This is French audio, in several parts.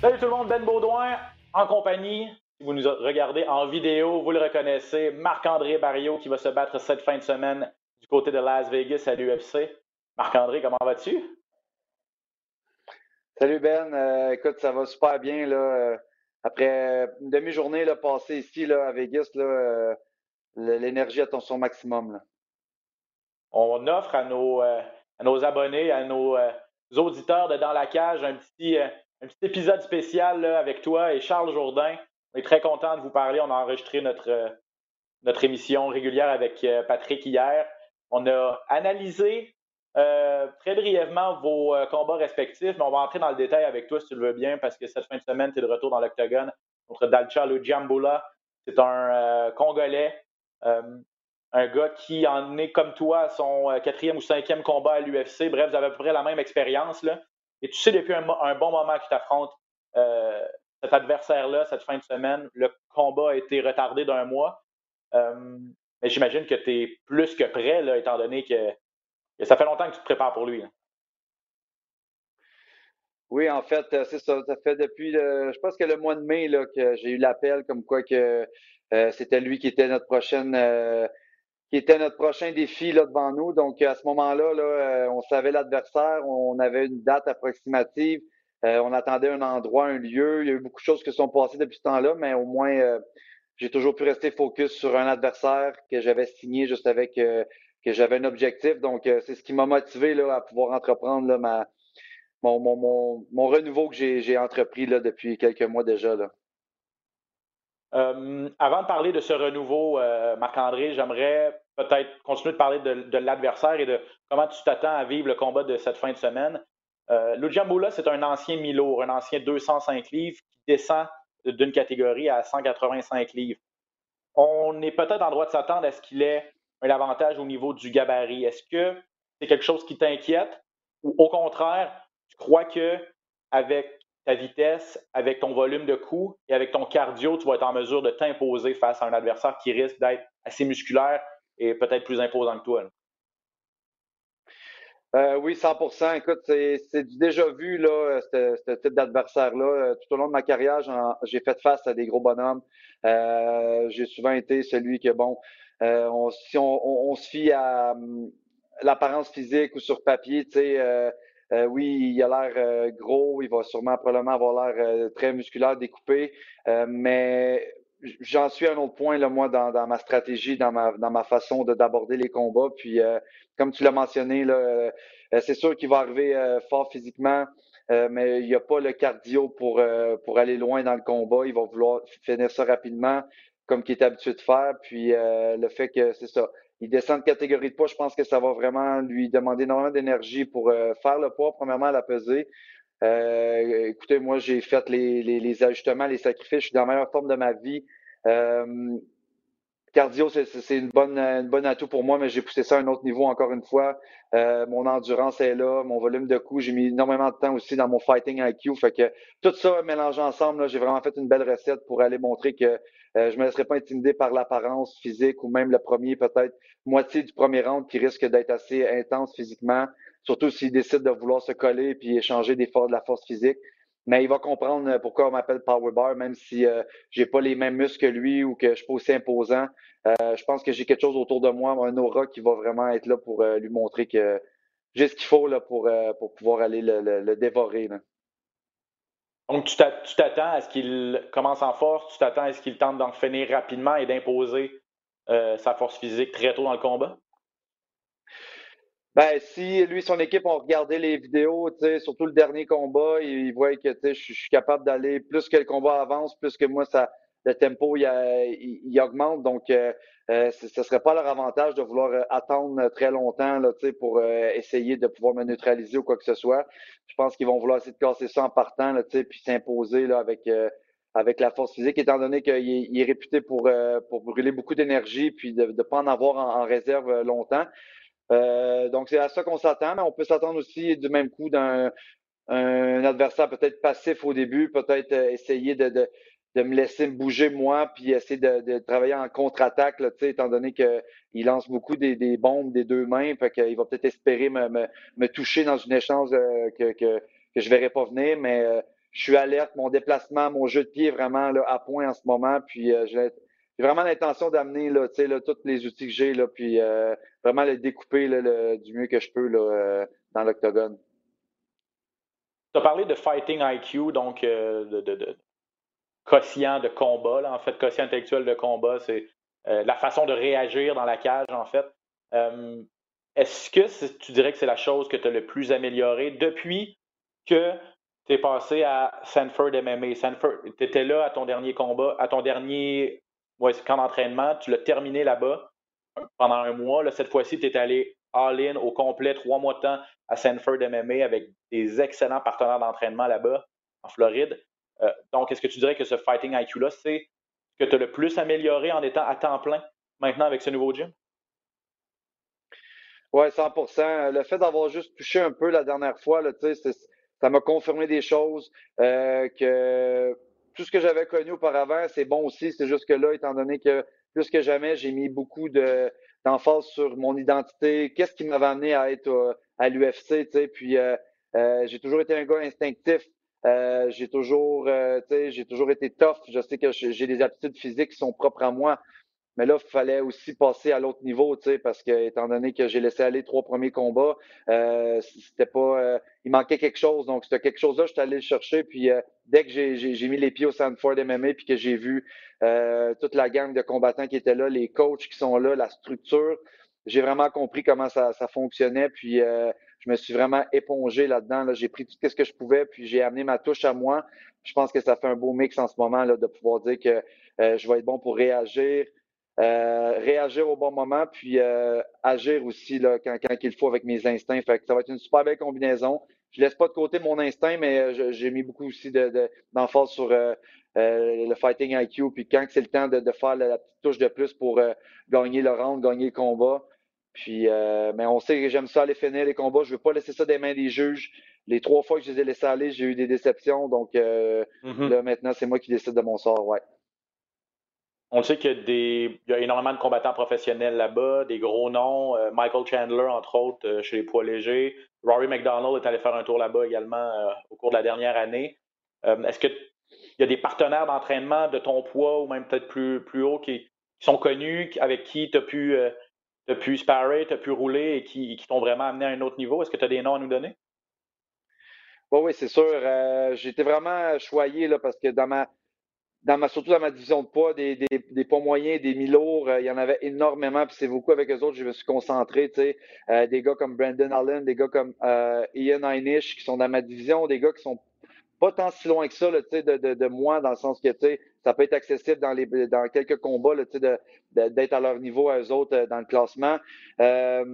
Salut tout le monde, Ben Baudouin en compagnie. Si vous nous regardez en vidéo, vous le reconnaissez, Marc-André Barrio qui va se battre cette fin de semaine du côté de Las Vegas à l'UFC. Marc-André, comment vas-tu? Salut Ben, Euh, écoute, ça va super bien là. Après une demi-journée passée ici là, à Vegas, euh, l'énergie atteint son maximum. Là. On offre à nos, euh, à nos abonnés, à nos euh, auditeurs de Dans la Cage un petit, euh, un petit épisode spécial là, avec toi et Charles Jourdain. On est très content de vous parler. On a enregistré notre, euh, notre émission régulière avec Patrick hier. On a analysé très brièvement vos combats respectifs, mais on va entrer dans le détail avec toi si tu le veux bien, parce que cette fin de semaine, tu es de retour dans l'octogone contre Dalcha Jambula. C'est un Congolais, un gars qui en est comme toi à son euh, quatrième ou cinquième combat à l'UFC. Bref, vous avez à peu près la même expérience. Et tu sais depuis un, bon moment que tu affrontes euh, cet adversaire-là cette fin de semaine. Le combat a été retardé d'un mois. Euh, mais j'imagine que tu es plus que prêt, étant donné que, ça fait longtemps que tu te prépares pour lui. Oui, en fait, euh, c'est ça. Ça fait depuis, je pense que le mois de mai là, que j'ai eu l'appel comme quoi que c'était lui qui était notre prochaine, qui était notre prochain défi là, devant nous. Donc à ce moment-là, là, euh, on savait l'adversaire, on avait une date approximative, euh, on attendait un endroit, un lieu. Il y a eu beaucoup de choses qui sont passées depuis ce temps-là, mais au moins euh, j'ai toujours pu rester focus sur un adversaire que j'avais signé juste avec que j'avais un objectif. Donc c'est ce qui m'a motivé là, à pouvoir entreprendre là, mon, renouveau que j'ai entrepris là, depuis quelques mois déjà. Euh, avant de parler de ce renouveau, euh, Marc-André, j'aimerais peut-être continuer de parler de, l'adversaire et de comment tu t'attends à vivre le combat de cette fin de semaine. Euh, Lujambula, c'est un ancien mi-lourd, un ancien 205 livres qui descend d'une catégorie à 185 livres. On est peut-être en droit de s'attendre à ce qu'il ait un avantage au niveau du gabarit. Est-ce que c'est quelque chose qui t'inquiète ou au contraire, tu crois que avec ta vitesse, avec ton volume de coups et avec ton cardio, tu vas être en mesure de t'imposer face à un adversaire qui risque d'être assez musculaire et peut-être plus imposant que toi. Euh, oui, 100 Écoute, c'est déjà vu, là, ce type d'adversaire-là. Tout au long de ma carrière, j'ai fait face à des gros bonhommes. Euh, j'ai souvent été celui que, bon, euh, si on, on, on se fie à hum, l'apparence physique ou sur papier, tu sais, euh, oui, il a l'air euh, gros, il va sûrement probablement avoir l'air euh, très musculaire, découpé, euh, mais j'en suis à un autre point, là, moi, dans, dans ma stratégie, dans ma, dans ma façon de d'aborder les combats. Puis, euh, comme tu l'as mentionné, là, euh, c'est sûr qu'il va arriver fort physiquement, mais il n'y a pas le cardio pour, pour aller loin dans le combat. Il va vouloir finir ça rapidement, comme il est habitué de faire. Puis le fait que c'est ça, il descend de catégorie de poids, je pense que ça va vraiment lui demander énormément d'énergie pour euh, faire le poids, premièrement à la peser. Euh, écoutez, moi, j'ai fait les, les, les ajustements, les sacrifices. Je suis dans la meilleure forme de ma vie. Euh, cardio, c'est une bonne, une bonne atout pour moi, mais j'ai poussé ça à un autre niveau encore une fois. Euh, mon endurance est là, mon volume de coups. J'ai mis énormément de temps aussi dans mon fighting IQ. Fait que tout ça mélangé ensemble, j'ai vraiment fait une belle recette pour aller montrer que euh, je me laisserai pas intimider par l'apparence physique ou même le premier, peut-être moitié du premier round qui risque d'être assez intense physiquement, surtout s'il décide de vouloir se coller puis échanger des forces de la force physique. Mais il va comprendre euh, pourquoi on m'appelle Power Bar, même si euh, j'ai pas les mêmes muscles que lui ou que je suis pas aussi imposant. Euh, je pense que j'ai quelque chose autour de moi, un aura qui va vraiment être là pour euh, lui montrer que j'ai ce qu'il faut là, pour, pour pouvoir aller le, le- le dévorer. là. Donc, tu t'a- tu t'attends à ce qu'il commence en force, tu t'attends à ce qu'il tente d'en finir rapidement et d'imposer sa force physique très tôt dans le combat? Ben, si lui et son équipe ont regardé les vidéos, surtout le dernier combat, ils, voient que je suis capable d'aller plus que le combat avance, plus que moi, ça, le tempo il, augmente. Donc, euh, euh, ce ne serait pas leur avantage de vouloir euh, attendre très longtemps là, pour essayer de pouvoir me neutraliser ou quoi que ce soit. Je pense qu'ils vont vouloir essayer de casser ça en partant, là, puis s'imposer là, avec, avec la force physique, étant donné qu'il est, réputé pour, pour brûler beaucoup d'énergie puis de ne pas en avoir en, réserve longtemps. Donc, c'est à ça qu'on s'attend, mais on peut s'attendre aussi du même coup d'un un adversaire peut-être passif au début, peut-être essayer de, de me laisser me bouger moi, puis essayer de, travailler en contre-attaque, étant donné qu'il lance beaucoup des, bombes des deux mains, fait qu'il va peut-être espérer me, toucher dans une échange euh, que, que, que je verrai pas venir, mais euh, je suis alerte, mon déplacement, mon jeu de pied est vraiment là, à point en ce moment, puis euh, j'ai vraiment l'intention d'amener là, là, tous les outils que j'ai, là, puis vraiment le découper là, du mieux que je peux là, dans l'octogone. Tu as parlé de fighting IQ, donc de, de, quotient de combat. Là. En fait, quotient intellectuel de combat, c'est euh, la façon de réagir dans la cage, en fait. Euh, est-ce que tu dirais que c'est la chose que tu as le plus améliorée depuis que tu es passé à Sanford MMA? Sanford, tu étais là à ton dernier combat, à ton dernier camp d'entraînement, tu l'as terminé là-bas pendant un mois. Là, cette fois-ci, tu es allé all-in au complet, trois mois de temps à Sanford MMA avec des excellents partenaires d'entraînement là-bas, en Floride. Euh, donc, est-ce que tu dirais que ce Fighting IQ-là, c'est ce que tu as le plus amélioré en étant à temps plein maintenant avec ce nouveau gym? Oui, 100% Le fait d'avoir juste touché un peu la dernière fois, là, ça m'a confirmé des choses euh, que tout ce que j'avais connu auparavant, c'est bon aussi. C'est juste que là, étant donné que plus que jamais, j'ai mis beaucoup de, d'emphase sur mon identité, qu'est-ce qui m'avait amené à être euh, à l'UFC, puis j'ai toujours été un gars instinctif. Euh, j'ai toujours, euh, j'ai toujours été tough. Je sais que j'ai des aptitudes physiques qui sont propres à moi. Mais là, il fallait aussi passer à l'autre niveau, parce que étant donné que j'ai laissé aller trois premiers combats, euh, c'était pas, euh, il manquait quelque chose. Donc, c'était quelque chose-là, je suis allé le chercher. Puis dès que j'ai mis les pieds au Sanford MMA, puis que j'ai vu toute la gang de combattants qui étaient là, les coachs qui sont là, la structure, j'ai vraiment compris comment ça, ça fonctionnait. Puis je me suis vraiment épongé là-dedans. Là. J'ai pris tout ce que je pouvais, puis j'ai amené ma touche à moi. Je pense que ça fait un beau mix en ce moment là, de pouvoir dire que euh, je vais être bon pour réagir, euh, réagir au bon moment, puis euh, agir aussi là, quand, quand il faut avec mes instincts. Fait que ça va être une super belle combinaison. Je laisse pas de côté mon instinct, mais j'ai mis beaucoup aussi d'emphase de, sur le fighting IQ. Puis quand c'est le temps de, faire la, petite touche de plus pour gagner le round, gagner le combat, puis, euh, mais on sait que j'aime ça aller finir les combats. Je veux pas laisser ça des mains des juges. Les trois fois que je les ai laissés aller, j'ai eu des déceptions. Donc euh, mm-hmm. là, maintenant, c'est moi qui décide de mon sort, ouais. On sait qu'il y a, énormément de combattants professionnels là-bas, des gros noms. Euh, Michael Chandler, entre autres, chez les poids légers. Rory McDonald est allé faire un tour là-bas également au cours de la dernière année. Est-ce qu'il y a des partenaires d'entraînement de ton poids ou même peut-être plus, haut qui, sont connus, avec qui tu as pu as pu sparrer, tu as pu rouler et qui, t'ont vraiment amené à un autre niveau? Est-ce que tu as des noms à nous donner? Oui, oui, c'est sûr. Euh, été vraiment choyé là, parce que dans ma, dans ma, surtout dans ma division de poids, des, des, des poids moyens, des mi-lourds, euh, il y en avait énormément, puis c'est beaucoup avec eux autres, je me suis concentré, euh, des gars comme Brandon Allen, des gars comme Ian Einish qui sont dans ma division, des gars qui sont pas tant si loin que ça là, de, de, de moi, dans le sens que ça peut être accessible dans, les, dans quelques combats d'être de, à leur niveau à eux autres euh, dans le classement. Euh,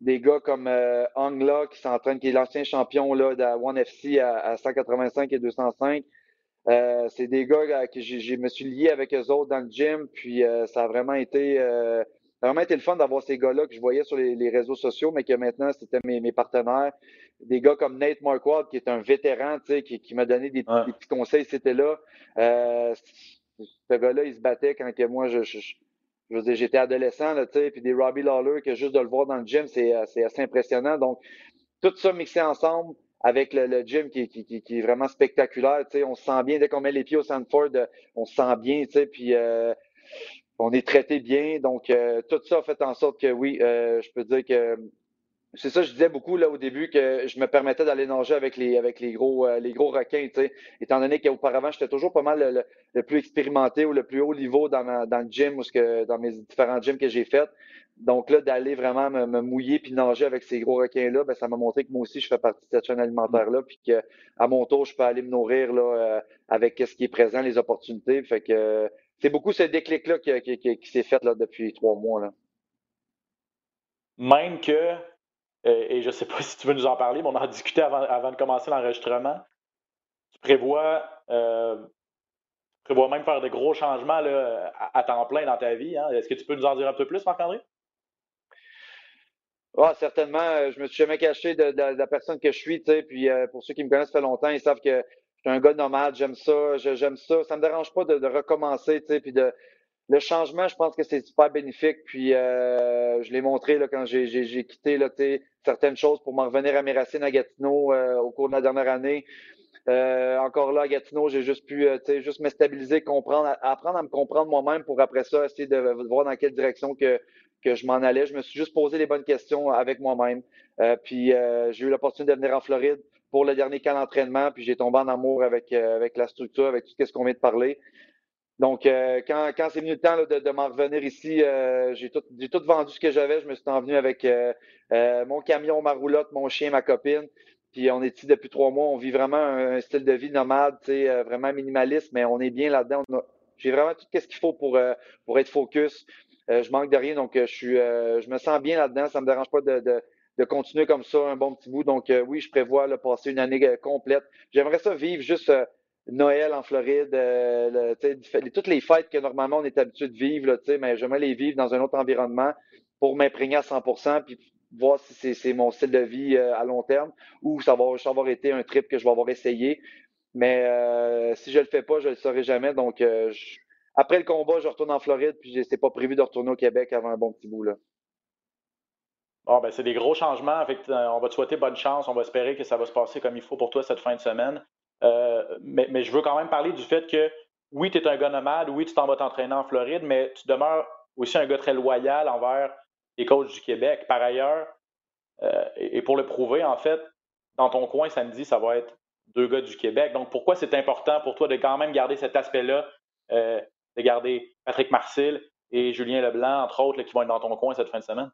des gars comme euh, Angla qui s'entraîne, qui est l'ancien champion là, de One FC à, à 185 et 205. Euh, c'est des gars que je me suis lié avec eux autres dans le gym, puis ça a vraiment été vraiment été le fun d'avoir ces gars-là que je voyais sur les, réseaux sociaux, mais que maintenant, c'était mes, mes, partenaires. Des gars comme Nate Marquardt, qui est un vétéran, qui, qui m'a donné des, petits conseils, c'était là. Euh, ce gars-là, il se battait quand que moi, je, je, je j'étais adolescent, là, puis des Robbie Lawler, que juste de le voir dans le gym, c'est, assez impressionnant. Donc, tout ça mixé ensemble avec le, le gym qui, qui, qui, est vraiment spectaculaire. On se sent bien dès qu'on met les pieds au Sanford, on se sent bien, puis euh, on est traité bien. Donc, euh, tout ça fait en sorte que oui, euh, je peux dire que c'est ça, je disais beaucoup là au début que je me permettais d'aller nager avec les avec les gros euh, les gros requins, étant donné qu'auparavant j'étais toujours pas mal le, plus expérimenté ou le plus haut niveau dans, dans le gym ou ce que dans mes différents gyms que j'ai fait. Donc là, d'aller vraiment me, mouiller puis nager avec ces gros requins-là, ben, ça m'a montré que moi aussi, je fais partie de cette chaîne alimentaire-là, puis qu'à mon tour, je peux aller me nourrir là, avec ce qui est présent, les opportunités. Fait que c'est beaucoup ce déclic-là qui, qui, s'est fait là, depuis trois mois. Là. Même que, euh, et je ne sais pas si tu veux nous en parler, mais on en a discuté avant, avant de commencer l'enregistrement. Tu prévois, euh, prévois même faire de gros changements à, temps plein dans ta vie. Hein? Est-ce que tu peux nous en dire un peu plus, Marc-André? Ah, certainement. Euh, je me suis jamais caché de, la personne que je suis. Puis pour ceux qui me connaissent ça fait longtemps, ils savent que je suis un gars nomade, j'aime ça, j'aime ça. Ça me dérange pas de, recommencer, puis de le changement, je pense que c'est super bénéfique. Puis euh, je l'ai montré quand j'ai quitté là, certaines choses pour m'en revenir à mes racines à Gatineau euh, au cours de la dernière année. Euh, encore là, à Gatineau, j'ai juste pu juste me stabiliser, comprendre, apprendre à me comprendre moi-même pour après ça essayer de voir dans quelle direction que, que je m'en allais. Je me suis juste posé les bonnes questions avec moi-même. puis j'ai eu l'opportunité de venir en Floride pour le dernier camp d'entraînement, puis j'ai tombé en amour avec, avec la structure, avec tout ce qu'on vient de parler. Donc, euh, quand, c'est venu le temps de, de m'en revenir ici, euh, j'ai tout, tout, vendu ce que j'avais. Je me suis envenu avec euh, mon camion, ma roulotte, mon chien, ma copine. Puis on est ici depuis trois mois. On vit vraiment un, style de vie nomade, vraiment minimaliste, mais on est bien là-dedans. J'ai vraiment tout ce qu'il faut pour, pour être focus. je manque de rien, donc je je me sens bien là-dedans. Ça me dérange pas de, de, de, continuer comme ça un bon petit bout. Donc oui, je prévois le passer une année complète. J'aimerais ça vivre juste Noël en Floride, euh, toutes les fêtes que normalement on est habitué de vivre, là, mais j'aimerais les vivre dans un autre environnement pour m'imprégner à 100% puis voir si c'est mon style de vie euh, à long terme ou ça va avoir été un trip que je vais avoir essayé. Mais euh, si je le fais pas, je le saurai jamais. Donc après le combat, je retourne en Floride puis c'est pas prévu de retourner au Québec avant un bon petit bout là. Bon, ben, c'est des gros changements. on va te souhaiter bonne chance. On va espérer que ça va se passer comme il faut pour toi cette fin de semaine. Mais, je veux quand même parler du fait que oui, tu es un gars nomade, oui, tu t'en vas t'entraîner en Floride, mais tu demeures aussi un gars très loyal envers les coachs du Québec. Par ailleurs, euh, et pour le prouver, en fait, dans ton coin samedi, ça va être deux gars du Québec. Donc, pourquoi c'est important pour toi de quand même garder cet aspect-là, euh, de garder Patrick Marcil et Julien Leblanc, entre autres, qui vont être dans ton coin cette fin de semaine?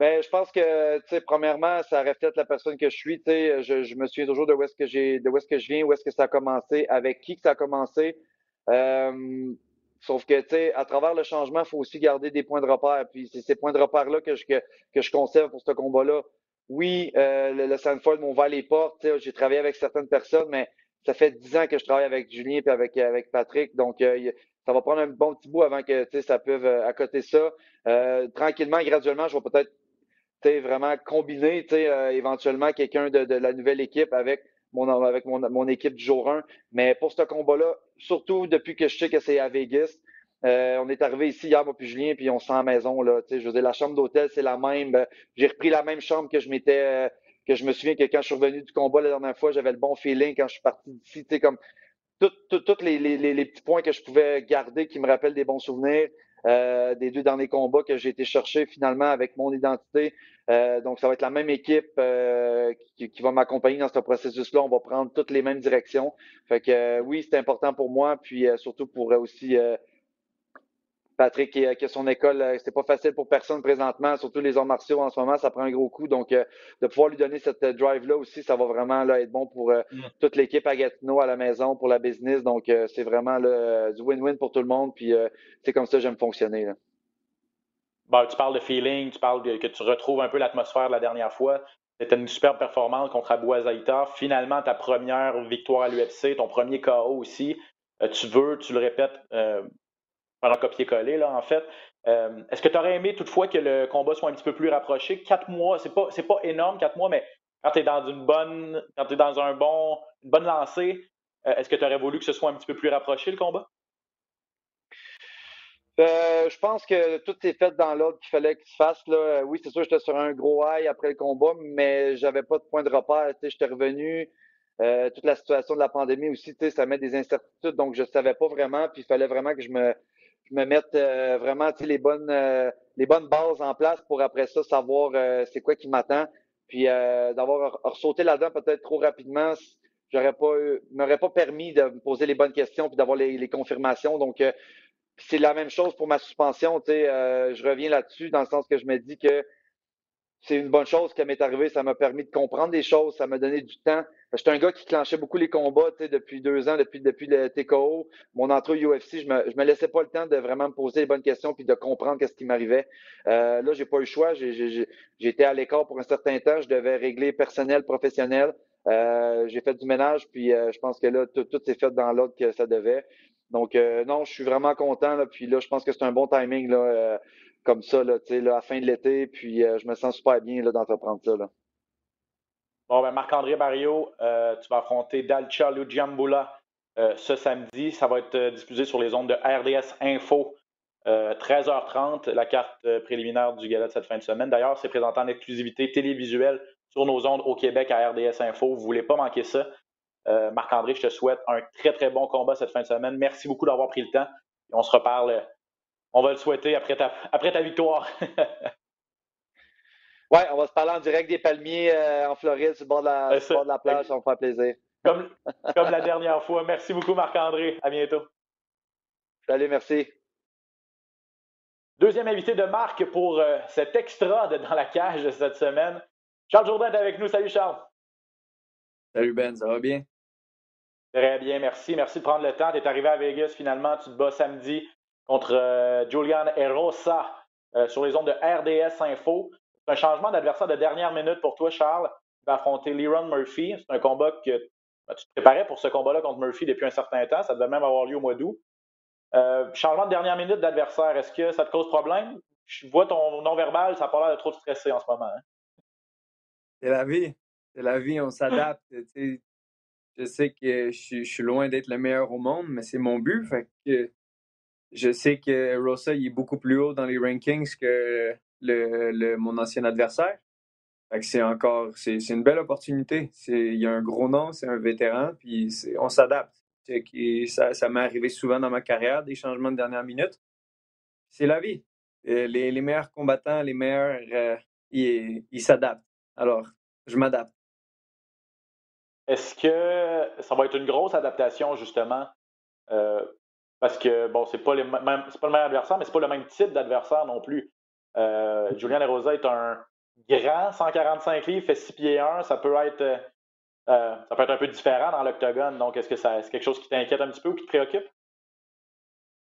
Ben, je pense que, tu sais, premièrement, ça reflète la personne que je suis. Tu sais, je, je me souviens toujours de où est-ce que j'ai, de où est-ce que je viens, où est-ce que ça a commencé, avec qui que ça a commencé. Euh, sauf que, tu sais, à travers le changement, il faut aussi garder des points de repère. Puis c'est ces points de repère-là que je, que, que, je conserve pour ce combat-là. Oui, euh, le, le Sanford m'ont ouvert les portes. Tu sais, j'ai travaillé avec certaines personnes, mais ça fait dix ans que je travaille avec Julien et avec, avec Patrick. Donc, euh, ça va prendre un bon petit bout avant que ça euh, accoter ça. Euh, tranquillement, graduellement, je vais peut-être vraiment combiner euh, éventuellement quelqu'un de, de, la nouvelle équipe avec mon, avec mon, mon équipe du jour 1. Mais pour ce combat-là, surtout depuis que je sais que c'est à Vegas, euh, on est arrivé ici hier, moi puis Julien, puis on se sent à la maison. Là, je veux dire, la chambre d'hôtel, c'est la même. Euh, j'ai repris la même chambre que je m'étais que je me souviens que quand je suis revenu du combat la dernière fois, j'avais le bon feeling quand je suis parti d'ici. Comme tous les, les, les, petits points que je pouvais garder qui me rappellent des bons souvenirs. Euh, des deux derniers combats que j'ai été chercher finalement avec mon identité. Euh, donc, ça va être la même équipe euh, qui, qui, va m'accompagner dans ce processus-là. On va prendre toutes les mêmes directions. Fait que oui, c'est important pour moi, puis surtout pour aussi Patrick qui, a son école, euh, c'est pas facile pour personne présentement, surtout les arts martiaux en ce moment, ça prend un gros coup. Donc, euh, de pouvoir lui donner cette euh, drive-là aussi, ça va vraiment là, être bon pour mm. toute l'équipe à Gatineau, à la maison, pour la business. Donc, c'est vraiment là, du win-win pour tout le monde. Puis, c'est comme ça que j'aime fonctionner. Tu parles de feeling, tu parles que tu retrouves un peu l'atmosphère de la dernière fois. C'était une superbe performance contre Abou Azaïta. Finalement, ta première victoire à l'UFC, ton premier KO aussi. tu veux, tu le répètes un copier-coller, là, en fait. Euh, est-ce que tu aurais aimé toutefois que le combat soit un petit peu plus rapproché? Quatre mois, c'est pas, pas énorme, quatre mois, mais quand tu es dans une bonne, quand tu dans un bon, une bonne lancée, euh, est-ce que tu aurais voulu que ce soit un petit peu plus rapproché, le combat? Euh, je pense que tout est fait dans l'ordre qu'il fallait qu'il se fasse. Là. Oui, c'est sûr, j'étais sur un gros high après le combat, mais j'avais pas de point de repère. J'étais revenu. toute la situation de la pandémie aussi, ça met des incertitudes, donc je savais pas vraiment, puis il fallait vraiment que je me, je me mette euh, vraiment les bonnes euh, les bonnes bases en place pour après ça savoir euh, c'est quoi qui m'attend. Puis d'avoir ressauté là-dedans peut-être trop rapidement, j'aurais pas m'aurait pas permis de me poser les bonnes questions puis d'avoir les, les, confirmations. Donc c'est la même chose pour ma suspension. Sais, je reviens là-dessus dans le sens que je me dis que c'est une bonne chose qui m'est arrivé. Ça m'a permis de comprendre des choses. Ça m'a donné du temps. J'étais un gars qui clenchait beaucoup les combats depuis deux ans, depuis, depuis le TKO. Mon entrée au UFC, je me, je me laissais pas le temps de vraiment me poser les bonnes questions puis de comprendre qu'est-ce qui m'arrivait. Euh, là, j'ai pas eu le choix. J'étais à l'écart pour un certain temps. Je devais régler personnel, professionnel. Euh, j'ai fait du ménage, puis euh, je pense que là, tout, tout s'est fait dans l'ordre que ça devait. Donc, euh, non, je suis vraiment content. Là, puis là, je pense que c'est un bon timing. Là, euh, comme ça là, là, à la fin de l'été. Puis euh, je me sens super bien d'entreprendre ça. Bon, ben Marc-André Barrio, tu vas affronter Dalcha Lujiambula euh, ce samedi. Ça va être diffusé sur les ondes de RDS Info. 13h30, la carte préliminaire du gala de cette fin de semaine. D'ailleurs, c'est présenté en exclusivité télévisuelle sur nos ondes au Québec à RDS Info. Vous ne voulez pas manquer ça? Marc-André, je te souhaite un très, très bon combat cette fin de semaine. Merci beaucoup d'avoir pris le temps. On se reparle on va le souhaiter après ta, après ta victoire. oui, on va se parler en direct des palmiers euh, en Floride, sur le bord de la, bord de la plage. Ça me faire plaisir. Comme, comme la dernière fois. Merci beaucoup, Marc-André. À bientôt. Salut, merci. Deuxième invité de Marc pour euh, cet extra de Dans la cage de cette semaine. Charles Jourdain est avec nous. Salut, Charles. Salut, Ben. Ça va bien? Très bien, merci. Merci de prendre le temps. Tu es arrivé à Vegas finalement. Tu te bats samedi contre euh, Julian Erosa euh, sur les ondes de RDS Info. C'est un changement d'adversaire de dernière minute pour toi, Charles. Tu vas affronter Leron Murphy. C'est un combat que ben, tu te préparais pour ce combat-là contre Murphy depuis un certain temps. Ça devait même avoir lieu au mois d'août. Euh, changement de dernière minute d'adversaire, est-ce que ça te cause problème? Je vois ton non-verbal, ça n'a pas l'air de trop te stresser en ce moment. Hein? C'est la vie. C'est la vie, on s'adapte. je sais que je, suis loin d'être le meilleur au monde, mais c'est mon but. Je sais que Rosa est beaucoup plus haut dans les rankings que le, mon ancien adversaire. c'est encore c'est, une belle opportunité. il y a un gros nom, c'est un vétéran, puis on s'adapte. Ça, m'est arrivé souvent dans ma carrière, des changements de dernière minute. C'est la vie. Les, les meilleurs combattants, les meilleurs, euh, ils s'adaptent. Alors, je m'adapte. Est-ce que ça va être une grosse adaptation, justement, euh, parce que, bon, c'est pas, pas le même adversaire, mais c'est pas le même type d'adversaire non plus. Euh, Julian Rosa est un grand 145 livres, fait 6 pieds 1. Ça peut être, euh, ça peut être un peu différent dans l'octogone. Donc, est-ce que c'est quelque chose qui t'inquiète un petit peu ou qui te préoccupe?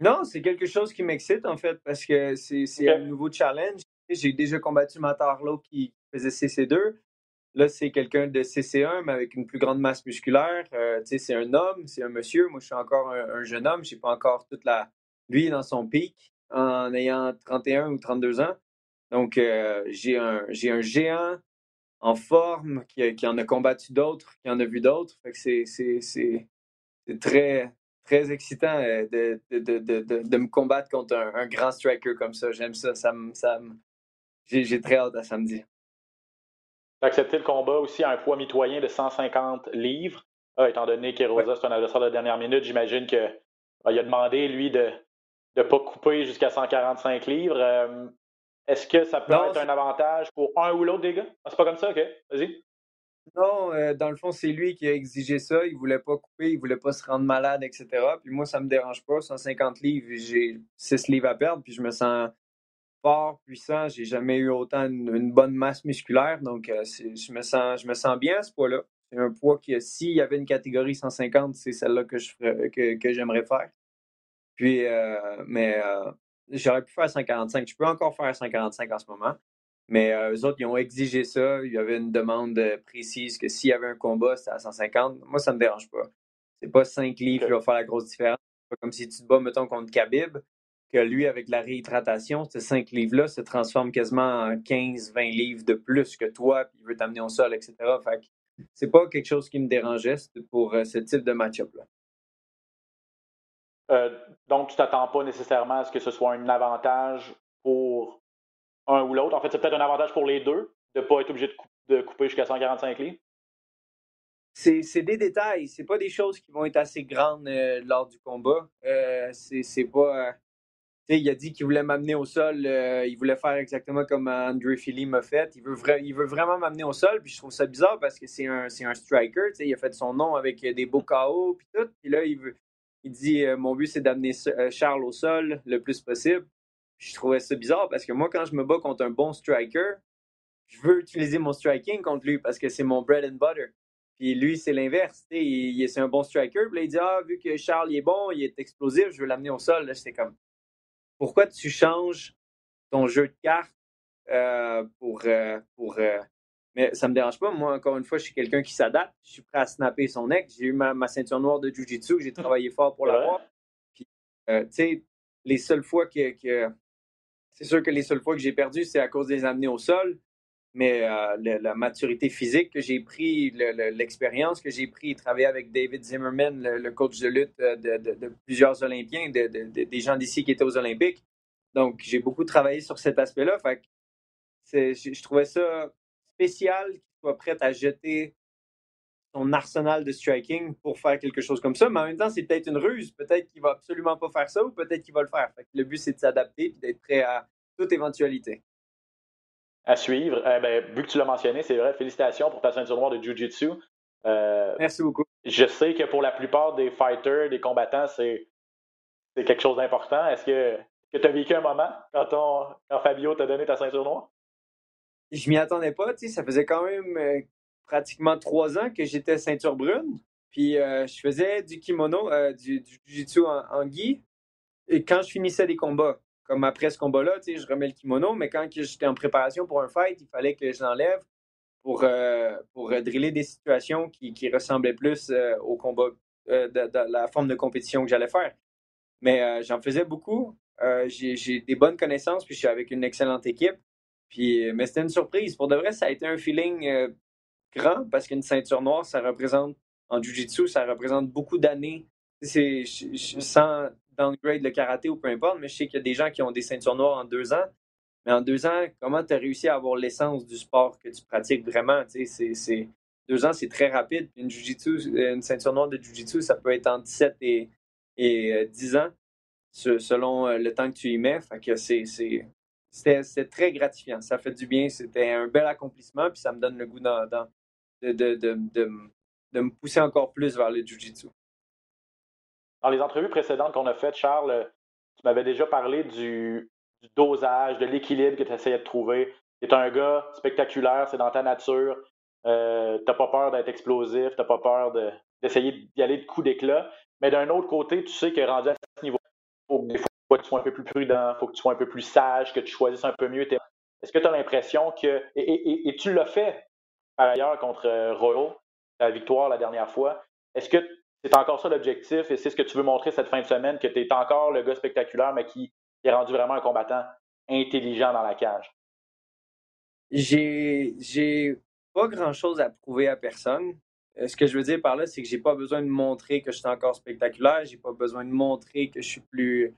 Non, c'est quelque chose qui m'excite, en fait, parce que c'est un nouveau challenge. J'ai déjà combattu Matarlo qui faisait CC2. Là, c'est quelqu'un de CC1, mais avec une plus grande masse musculaire. Euh, c'est un homme, c'est un monsieur. Moi, je suis encore un, jeune homme. Je n'ai pas encore toute la. Lui, dans son pic, en ayant 31 ou 32 ans. Donc, euh, j'ai un, géant en forme qui, en a combattu d'autres, qui en a vu d'autres. C'est très, excitant euh, de, me combattre contre un, grand striker comme ça. J'aime ça j'ai très hâte à samedi accepté le combat aussi à un poids mitoyen de 150 livres. Ah, étant donné qu'Erosa, c'est un adversaire de dernière minute, j'imagine qu'il ah, a demandé, lui, de ne pas couper jusqu'à 145 livres. Euh, est-ce que ça peut être un avantage pour un ou l'autre des gars? Ah, c'est pas comme ça, OK? Vas-y. Non, euh, dans le fond, c'est lui qui a exigé ça. Il voulait pas couper, il voulait pas se rendre malade, etc. Puis moi, ça me dérange pas. 150 livres, j'ai 6 livres à perdre, puis je me sens fort, puissant. J'ai jamais eu autant une, bonne masse musculaire. Donc, euh, je, me sens, je me sens bien à ce poids-là. C'est un poids que s'il y avait une catégorie 150, c'est celle-là que, je que, que j'aimerais faire. Puis, euh, mais euh, j'aurais pu faire 145. Je peux encore faire 145 en ce moment. Mais eux autres, ils ont exigé ça. Il y avait une demande précise que s'il y avait un combat, c'était à 150. Moi, ça ne me dérange pas. C'est pas 5 livres qui va faire la grosse différence. C'est pas comme si tu te bats, mettons, contre Khabib que lui, avec la réhydratation, ces cinq livres-là se transforment quasiment en 15-20 livres de plus que toi, puis il veut t'amener au sol, etc. Fait c'est pas quelque chose qui me dérangeait pour euh, ce type de match-up-là. Euh, donc, tu t'attends pas nécessairement à ce que ce soit un avantage pour un ou l'autre? En fait, c'est peut-être un avantage pour les deux de ne pas être obligé de, couper jusqu'à 145 livres? C'est des détails, c'est pas des choses qui vont être assez grandes euh, lors du combat. c'est pas il a dit qu'il voulait m'amener au sol. Euh, il voulait faire exactement comme Andrew Philly m'a fait. Il veut, il veut vraiment m'amener au sol. Puis je trouve ça bizarre parce que c'est un, un striker. Il a fait son nom avec des beaux KO. Puis tout. Puis là, il, veut, il dit euh, Mon but, c'est d'amener euh, Charles au sol le plus possible. je trouvais ça bizarre parce que moi, quand je me bats contre un bon striker, je veux utiliser mon striking contre lui parce que c'est mon bread and butter. Puis lui, c'est l'inverse. C'est un bon striker. Puis là, il dit Ah, vu que Charles est bon, il est explosif, je veux l'amener au sol. Là, c'est comme Pourquoi tu changes ton jeu de cartes euh, pour. Euh, pour euh, mais ça me dérange pas. Moi, encore une fois, je suis quelqu'un qui s'adapte. Je suis prêt à snapper son ex. J'ai eu ma, ceinture noire de Jiu-Jitsu. J'ai travaillé fort pour l'avoir. Puis, tu sais, les seules fois que. que c'est sûr que les seules fois que j'ai perdu, c'est à cause des amener au sol mais euh, la maturité physique que j'ai pris, l'expérience que j'ai pris, travailler avec David Zimmerman, le, coach de lutte euh, de, plusieurs Olympiens, des gens d'ici qui étaient aux Olympiques. Donc, j'ai beaucoup travaillé sur cet aspect-là. je, je, trouvais ça spécial qu'il soit prêt à jeter son arsenal de striking pour faire quelque chose comme ça. Mais en même temps, c'est peut-être une ruse. Peut-être qu'il va absolument pas faire ça ou peut-être qu'il va le faire. le but, c'est de s'adapter et d'être prêt à toute éventualité à suivre. Eh ben, vu que tu l'as mentionné, c'est vrai, félicitations pour ta ceinture noire de Jiu-Jitsu. Euh, Merci beaucoup. Je sais que pour la plupart des fighters, des combattants, c'est quelque chose d'important. Est-ce que tu as vécu un moment quand, quand Fabio t'a donné ta ceinture noire? Je m'y attendais pas. Ça faisait quand même euh, pratiquement trois ans que j'étais ceinture brune. Puis euh, je faisais du kimono, du, du jiu-jitsu en, en gui. Et quand je finissais des combats, comme après ce combat-là, je remets le kimono, mais quand j'étais en préparation pour un fight, il fallait que je l'enlève pour, euh, pour euh, driller des situations qui, qui ressemblaient plus euh, au combat, de, la forme de compétition que j'allais faire. Mais j'en faisais beaucoup. J'ai des bonnes connaissances, puis je suis avec une excellente équipe. Puis, mais c'était une surprise. Pour de vrai, ça a été un feeling grand parce qu'une ceinture noire, ça représente, en Jiu-Jitsu, ça représente beaucoup d'années. C'est sans, downgrade le karaté ou peu importe, mais je sais qu'il y a des gens qui ont des ceintures noires en deux ans. Mais en deux ans, comment tu as réussi à avoir l'essence du sport que tu pratiques vraiment? Deux ans, c'est très rapide. Une, une ceinture noire de Jiu-Jitsu, ça peut être entre 17 et, et 10 euh, ans, selon euh, le temps que tu y mets. C'est, très gratifiant. Ça fait du bien. C'était un bel accomplissement, puis ça me donne le goût de, de, de, de, me pousser encore plus vers le Jiu-Jitsu. Dans les entrevues précédentes qu'on a faites, Charles, tu m'avais déjà parlé du, dosage, de l'équilibre que tu essayais de trouver. Tu es un gars spectaculaire, c'est dans ta nature. Euh, tu n'as pas peur d'être explosif, tu n'as pas peur d'essayer d'y aller de coups d'éclat. Mais d'un autre côté, tu sais que rendu à ce niveau, il faut que tu sois un peu plus prudent, il faut que tu sois un peu plus sage, que tu choisisses un peu mieux. Est-ce que tu as l'impression que. Et, tu l'as fait par ailleurs contre euh, Rollo, la victoire la dernière fois. Est-ce que c'est encore ça l'objectif et c'est ce que tu veux montrer cette fin de semaine, que tu es encore le gars spectaculaire, mais qui est rendu vraiment un combattant intelligent dans la cage. J'ai, pas grand chose à prouver à personne. Euh, ce que je veux dire par là, c'est que j'ai pas besoin de montrer que je suis encore spectaculaire. J'ai pas besoin de montrer que je suis plus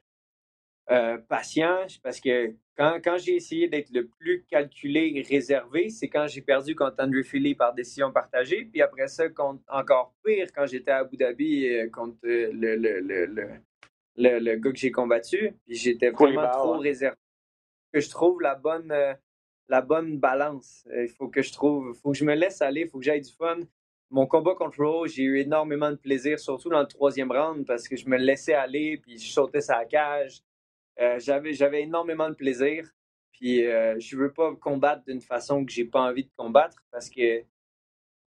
euh, patient parce que quand, quand j'ai essayé d'être le plus calculé et réservé, c'est quand j'ai perdu contre Andrew Philly par décision partagée. Puis après ça, encore pire, quand j'étais à Abu Dhabi euh, contre euh, le, le, le, le, le gars que j'ai combattu. Puis j'étais vraiment trop réservé. Que je trouve la bonne, la bonne balance. Il faut que je trouve, faut que je me laisse aller, il faut que j'aille du fun. Mon combat contre Rowe, j'ai eu énormément de plaisir, surtout dans le troisième round, parce que je me laissais aller, puis je sautais sa cage. Euh, j'avais, j'avais énormément de plaisir. Puis euh, je veux pas combattre d'une façon que j'ai pas envie de combattre parce que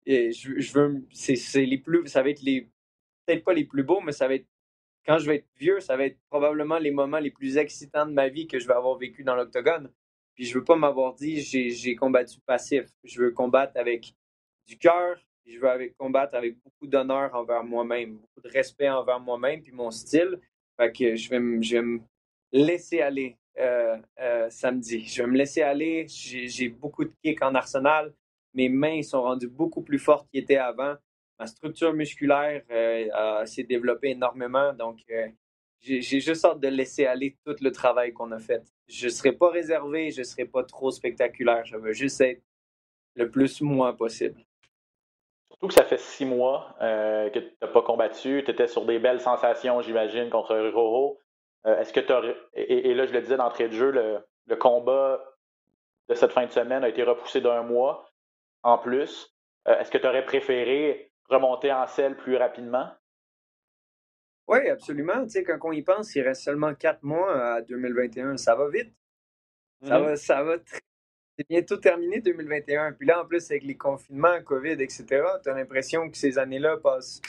je, je, veux. C'est, c'est les plus. Ça va être les. Peut-être pas les plus beaux, mais ça va être. Quand je vais être vieux, ça va être probablement les moments les plus excitants de ma vie que je vais avoir vécu dans l'octogone. Puis je veux pas m'avoir dit j'ai, j'ai combattu passif. Je veux combattre avec du cœur. Je veux avec, combattre avec beaucoup d'honneur envers moi-même, beaucoup de respect envers moi-même puis mon style. Fait que je vais, je vais laisser aller euh, euh, samedi. Je vais me laisser aller. J'ai beaucoup de kicks en arsenal. Mes mains sont rendues beaucoup plus fortes qu'elles étaient avant. Ma structure musculaire euh, s'est développée énormément. Donc, j'ai juste hâte de laisser aller tout le travail qu'on a fait. Je ne serai pas réservé, je ne serai pas trop spectaculaire. Je veux juste être le plus moi possible. Surtout que ça fait six mois que tu n'as pas combattu. Tu étais sur des belles sensations, j'imagine, contre Roro. Euh, est-ce que tu et, et, là, je le disais d'entrée de jeu, le, combat de cette fin de semaine a été repoussé d'un mois en plus. Euh, est-ce que tu aurais préféré remonter en selle plus rapidement? Oui, absolument. Tu sais, quand on y pense, il reste seulement quatre mois à 2021. Ça va vite. Ça mm-hmm. va, ça va c'est bientôt terminé 2021. Puis là, en plus, avec les confinements, COVID, etc., tu as l'impression que ces années-là passent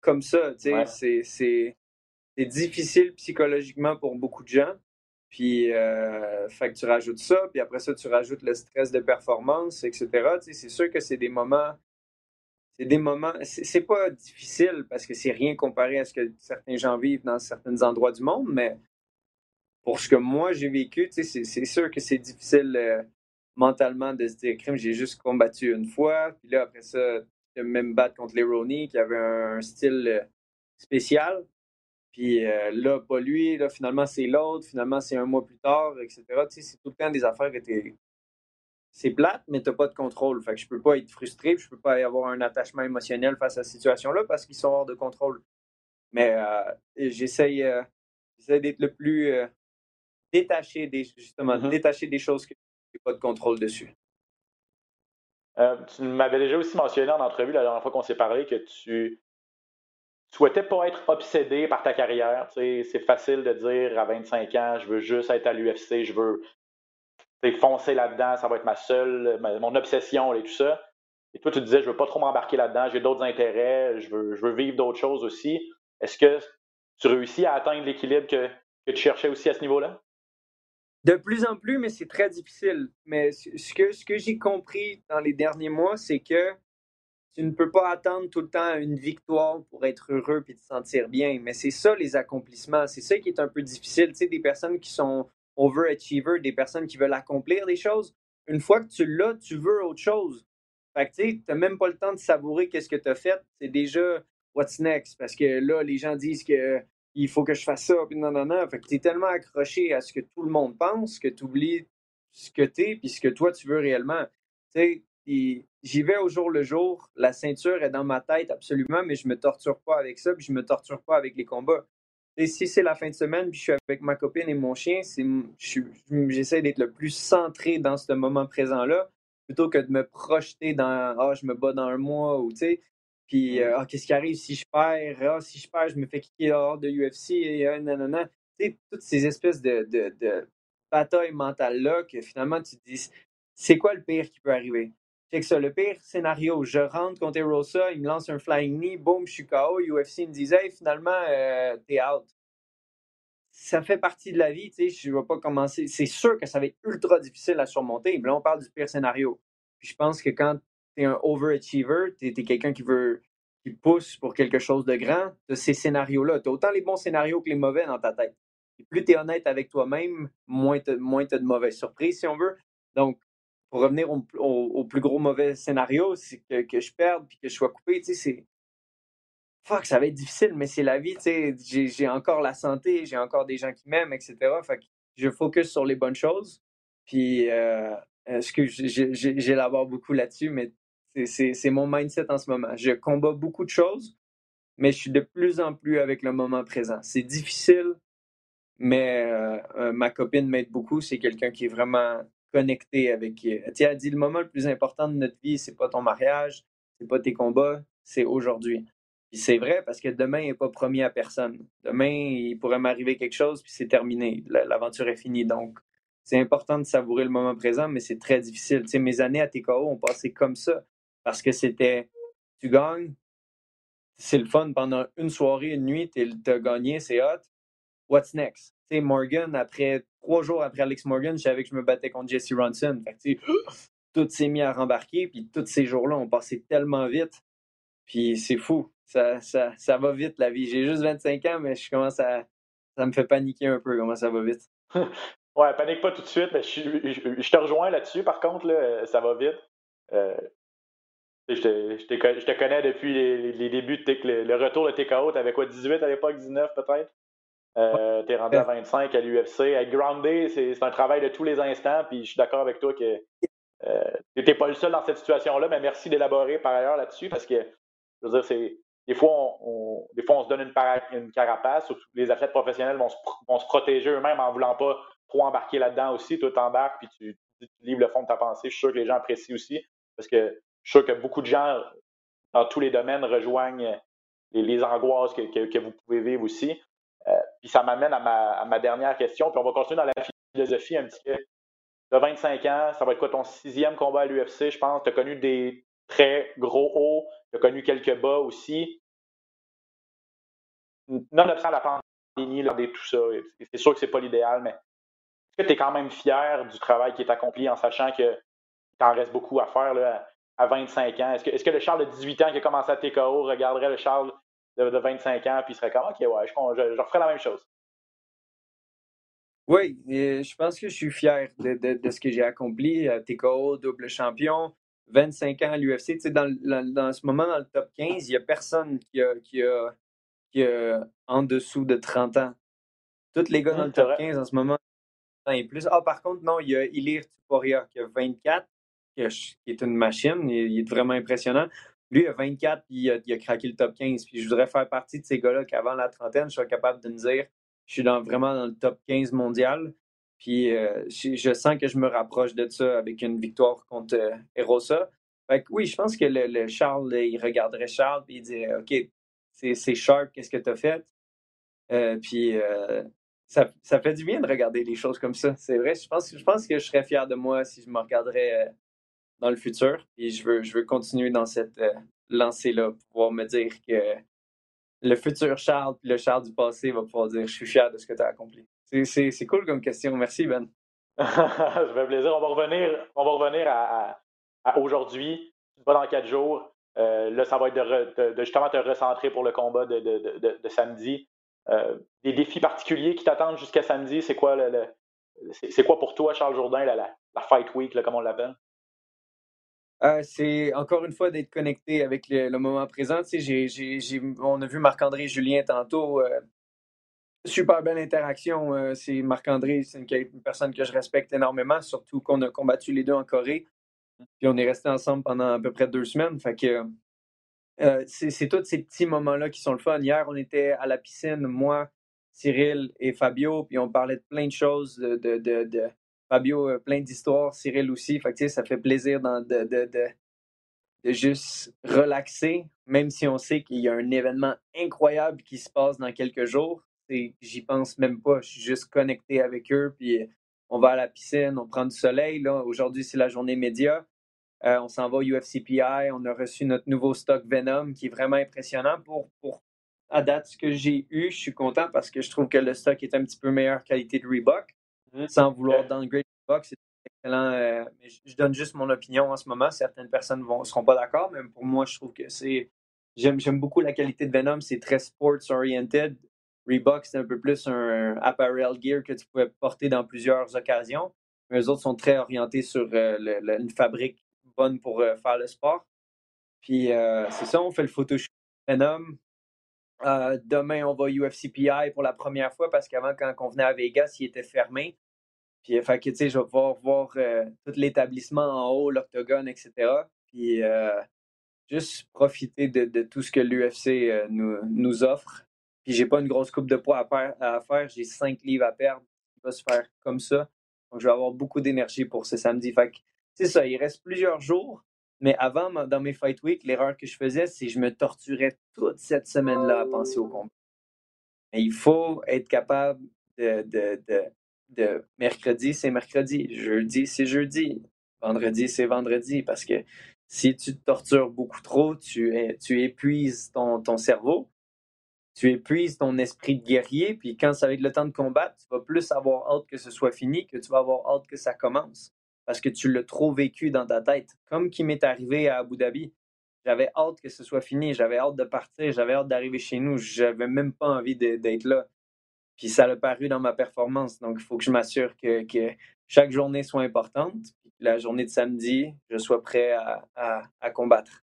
comme ça. C'est difficile psychologiquement pour beaucoup de gens. Puis, euh, fait que tu rajoutes ça, puis après ça, tu rajoutes le stress de performance, etc. c'est sûr que c'est des moments. C'est des moments. C'est pas difficile parce que c'est rien comparé à ce que certains gens vivent dans certains endroits du monde, mais pour ce que moi j'ai vécu, c'est sûr que c'est difficile euh, mentalement de se dire, crime, j'ai juste combattu une fois, puis là, après ça, de même battre contre les Ronnie qui avait un, style euh, spécial. Puis euh, là, pas lui, là, finalement, c'est l'autre, finalement, c'est un mois plus tard, etc. Tu sais, c'est tout le temps des affaires que C'est plate, mais t'as pas de contrôle. Fait que je peux pas être frustré, puis je peux pas avoir un attachement émotionnel face à cette situation-là parce qu'ils sont hors de contrôle. Mais euh, j'essaye d'être le plus détaché des, justement, mm-hmm. détaché des choses que j'ai pas de contrôle dessus. Euh, tu m'avais déjà aussi mentionné en entrevue la dernière fois qu'on s'est parlé que tu souhaitais pas être obsédé par ta carrière. C'est facile de dire à 25 ans, je veux juste être à l'UFC, je veux foncer là-dedans, ça va être ma seule, mon obsession et tout ça. Et toi, tu disais, je veux pas trop m'embarquer là-dedans, j'ai d'autres intérêts, je veux, je veux vivre d'autres choses aussi. Est-ce que tu réussis à atteindre l'équilibre que, tu cherchais aussi à ce niveau-là? De plus en plus, mais c'est très difficile. Mais ce que j'ai compris dans les derniers mois, c'est que tu ne peux pas attendre tout le temps une victoire pour être heureux et te sentir bien. Mais c'est ça les accomplissements. C'est ça qui est un peu difficile. Tu sais, des personnes qui sont overachievers, des personnes qui veulent accomplir des choses. Une fois que tu l'as, tu veux autre chose. Fait que tu sais, n'as même pas le temps de savourer qu'est-ce que tu as fait. C'est déjà what's next? Parce que là, les gens disent que il faut que je fasse ça, puis non, non, non. Fait que tu es tellement accroché à ce que tout le monde pense que tu oublies ce que tu es, puis ce que toi, tu veux réellement. Tu sais, j'y vais au jour le jour. La ceinture est dans ma tête, absolument, mais je me torture pas avec ça, puis je me torture pas avec les combats. Et si c'est la fin de semaine, puis je suis avec ma copine et mon chien, j'essaie d'être le plus centré dans ce moment présent-là, plutôt que de me projeter dans Ah, je me bats dans un mois ou tu sais. Puis, euh, ah, qu'est-ce qui arrive si je perds? Ah, si je perds, je me fais kicker hors de UFC et euh, nanana. Tu sais, toutes ces espèces de, de, de batailles mentales-là que finalement tu te dis, c'est quoi le pire qui peut arriver? C'est que ça, le pire scénario, je rentre contre Rosa, il me lance un flying knee, boum, je suis KO, UFC me disait, hey, finalement, euh, t'es out. Ça fait partie de la vie, tu sais, je vais pas commencer. C'est sûr que ça va être ultra difficile à surmonter, mais là, on parle du pire scénario. Puis je pense que quand tu es un overachiever, tu es, quelqu'un qui veut qui pousse pour quelque chose de grand, de ces scénarios-là. Tu as autant les bons scénarios que les mauvais dans ta tête. Et plus tu es honnête avec toi-même, moins tu as, de mauvaises surprises, si on veut. Donc, pour revenir au, plus gros mauvais scénario, c'est que, je perde puis que je sois coupé, tu sais, c'est. Fuck, ça va être difficile, mais c'est la vie, tu sais. J'ai encore la santé, j'ai encore des gens qui m'aiment, etc. Fait je focus sur les bonnes choses. Puis, euh, ce que j'élabore beaucoup là-dessus, mais c'est mon mindset en ce moment. Je combats beaucoup de choses, mais je suis de plus en plus avec le moment présent. C'est difficile, mais euh, euh, ma copine m'aide beaucoup. C'est quelqu'un qui est vraiment connecté avec. Euh, tu elle dit le moment le plus important de notre vie, c'est pas ton mariage, c'est pas tes combats, c'est aujourd'hui. Puis c'est vrai parce que demain n'est pas promis à personne. Demain, il pourrait m'arriver quelque chose, puis c'est terminé. L'aventure est finie. Donc, c'est important de savourer le moment présent, mais c'est très difficile. Tu sais, mes années à TKO ont passé comme ça. Parce que c'était, tu gagnes, c'est le fun pendant une soirée, une nuit, tu as gagné, c'est hot. What's next? Tu sais, Morgan, après trois jours après Alex Morgan, je savais que je me battais contre Jesse Ronson. Tout s'est mis à rembarquer, puis tous ces jours-là ont passé tellement vite. Puis c'est fou. Ça, ça, ça va vite, la vie. J'ai juste 25 ans, mais je commence à. Ça me fait paniquer un peu comment ça va vite. ouais, panique pas tout de suite, mais je, je, te rejoins là-dessus. Par contre, là, ça va vite. Euh, je te, connais depuis les, débuts, de le, retour de TKO. Tu avais quoi, 18 à l'époque, 19 peut-être? Euh, tu es rendu à 25 à l'UFC. Être groundé, c'est un travail de tous les instants. Puis je suis d'accord avec toi que euh, tu n'étais pas le seul dans cette situation-là, mais merci d'élaborer par ailleurs là-dessus parce que, je veux dire, c'est. Des fois, on, des fois, on se donne une, une carapace, surtout les athlètes professionnels vont se, vont se protéger eux-mêmes en voulant pas trop embarquer là-dedans aussi. Toi, t'embarques puis tu, tu livres le fond de ta pensée. Je suis sûr que les gens apprécient aussi parce que je suis sûr que beaucoup de gens dans tous les domaines rejoignent les, angoisses que, vous pouvez vivre aussi. Puis ça m'amène à ma, dernière question, puis on va continuer dans la philosophie un petit peu. de 25 ans, ça va être quoi ton sixième combat à l'UFC, je pense. Tu as connu des très gros hauts, tu as connu quelques bas aussi. Nonobstant la pandémie, là, tout ça, c'est sûr que c'est pas l'idéal, mais est-ce que tu es quand même fier du travail qui est accompli en sachant que t'en reste beaucoup à faire là, à 25 ans? Est-ce que, que, le Charles de 18 ans qui a commencé à TKO regarderait le Charles de, 25 ans puis serait comme OK, ouais, je, je, referais la même chose? Oui, je pense que je suis fier de, de, ce que j'ai accompli. TKO, double champion, 25 ans à l'UFC. Tu sais, dans, dans, ce moment, dans le top 15, il n'y a personne qui a, qui, a, qui a en dessous de 30 ans. Tous les gars dans le top 15 en ce moment, et plus. Ah, par contre, non, il y a Ilir Tuporia qui a 24 qui est une machine. Il, est vraiment impressionnant. Lui, il a 24 puis il a, craqué le top 15. Puis je voudrais faire partie de ces gars-là qu'avant la trentaine, je sois capable de me dire je suis vraiment dans le top 15 mondial. Puis euh, je, sens que je me rapproche de ça avec une victoire contre euh, Erosa. Fait oui, je pense que le, Charles, il regarderait Charles et il dirait OK, c'est sharp, qu'est-ce que tu as fait? Euh, puis ça, ça, fait du bien de regarder les choses comme ça. C'est vrai. Je pense, je pense que je serais fier de moi si je me regarderais dans le futur. Et je veux, je veux continuer dans cette euh, lancée-là pouvoir me dire que le futur Charles puis le Charles du passé va pouvoir dire je suis fier de ce que tu as accompli. C'est cool comme question. Merci, Ben. ça fait plaisir. On va revenir, on va revenir à, aujourd'hui, pas dans quatre jours. Euh, là, ça va être de, justement te recentrer pour le combat de, samedi. Euh, des défis particuliers qui t'attendent jusqu'à samedi, c'est quoi le, c'est quoi pour toi, Charles Jourdain, la, la, Fight Week, comme on l'appelle? Euh, c'est encore une fois d'être connecté avec le, moment présent. on a vu Marc-André Julien tantôt. Euh, super belle interaction. Euh, Marc-André, c'est une, personne que je respecte énormément, surtout qu'on a combattu les deux en Corée. Puis on est resté ensemble pendant à peu près deux semaines. Fait que c'est tous ces petits moments-là qui sont le fun. Hier, on était à la piscine, moi, Cyril et Fabio, puis on parlait de plein de choses, de Fabio, euh, plein d'histoires. Cyril aussi. Fait ça fait plaisir de, juste relaxer, même si on sait qu'il y a un événement incroyable qui se passe dans quelques jours. J'y pense même pas. Je suis juste connecté avec eux. Puis on va à la piscine, on prend du soleil. Aujourd'hui, c'est la journée média. Euh, on s'en va au UFCPI. On a reçu notre nouveau stock Venom qui est vraiment impressionnant. Pour, pour à date, ce que j'ai eu, je suis content parce que je trouve que le stock est un petit peu meilleure qualité de Reebok. Mmh. sans vouloir downgrade le box. C'est excellent. Euh, mais je, donne juste mon opinion en ce moment. Certaines personnes ne seront pas d'accord, mais pour moi, je trouve que c'est. J'aime beaucoup la qualité de Venom. C'est très sports-oriented. Reebok, c'est un peu plus un apparel gear que tu pouvais porter dans plusieurs occasions. Mais eux autres sont très orientés sur euh, une fabrique bonne pour euh, faire le sport. Puis c'est ça, on fait le photoshoot Venom. Euh, demain, on va UFCPI pour la première fois parce qu'avant, quand on venait à Vegas, il était fermé. Puis, euh, fait que, tu sais, je vais voir euh, tout l'établissement en haut, l'octogone, etc. Puis, juste profiter de, tout ce que l'UFC nous, nous offre. Puis, j'ai pas une grosse coupe de poids à faire. J'ai cinq livres à perdre. Il va se faire comme ça. Donc, je vais avoir beaucoup d'énergie pour ce samedi. Fait que, c'est ça. Il reste plusieurs jours. Mais avant, dans mes Fight Week, l'erreur que je faisais, c'est que je me torturais toute cette semaine-là à penser au combat. Mais il faut être capable de, mercredi, c'est mercredi, jeudi, c'est jeudi, vendredi, c'est vendredi, parce que si tu te tortures beaucoup trop, tu, tu épuises ton, ton cerveau, tu épuises ton esprit de guerrier, puis quand ça va être le temps de combattre, tu vas plus avoir hâte que ce soit fini que tu vas avoir hâte que ça commence parce que tu l'as trop vécu dans ta tête. Comme qui m'est arrivé à Abu Dhabi. J'avais hâte que ce soit fini, j'avais hâte de partir, j'avais hâte d'arriver chez nous, j'avais même pas envie d'être là. Puis ça l'a paru dans ma performance. Donc, il faut que je m'assure que, chaque journée soit importante. La journée de samedi, je sois prêt à, combattre.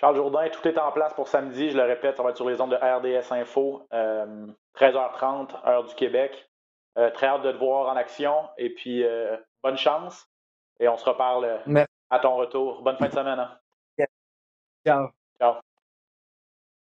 Charles Jourdain, tout est en place pour samedi. Je le répète, ça va être sur les ondes de RDS Info, 13h30, euh, heure du Québec. Euh, très hâte de te voir en action. Et puis, euh, bonne chance. Et on se reparle à ton retour. Bonne fin de semaine. Hein. Ciao. Ciao.